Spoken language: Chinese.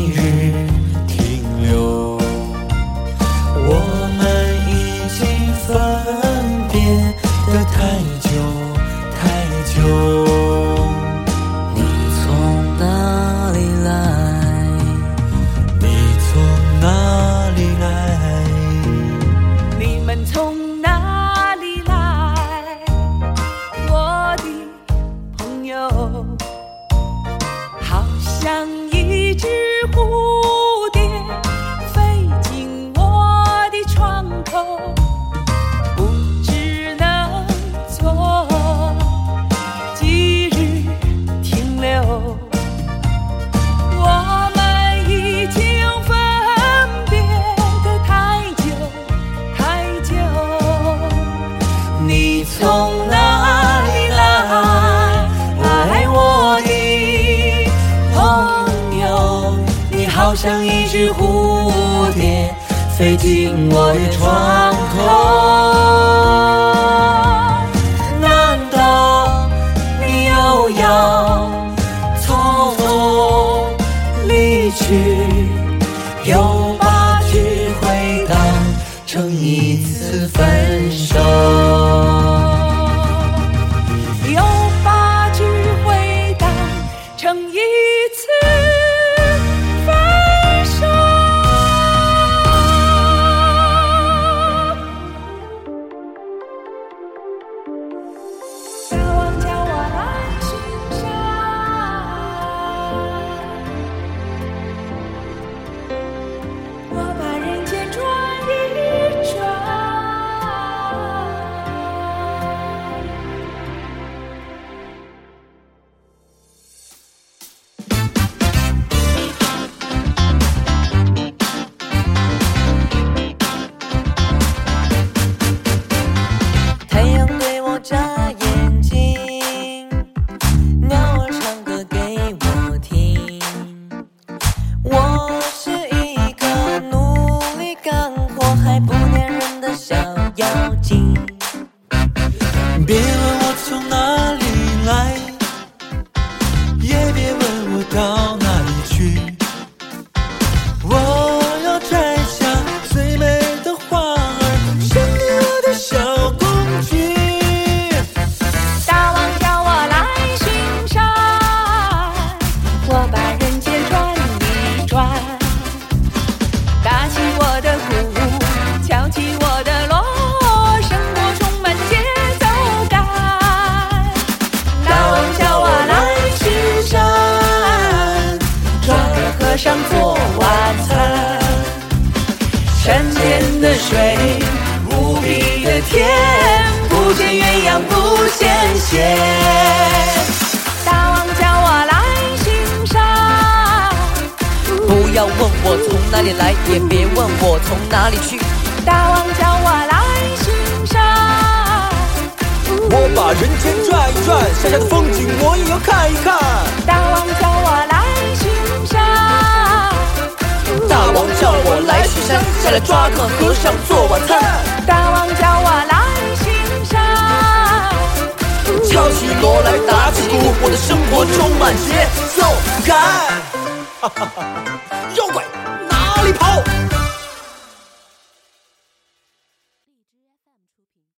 You. 好像一只蝴蝶飞进我的窗口。难道你又要匆匆离去，又把聚会当成一次分手，上做晚餐。山间的水，无比的甜，不见鸳鸯不羡仙。大王叫我来巡山，不要问我从哪里来，也别问我从哪里去。大王叫我来巡山，我把人间转一转，山下的风景我也要看一看。大王叫来抓个和尚做晚餐。大王叫我来巡山，敲起锣来打起鼓，我的生活充满节奏感。妖怪哪里跑，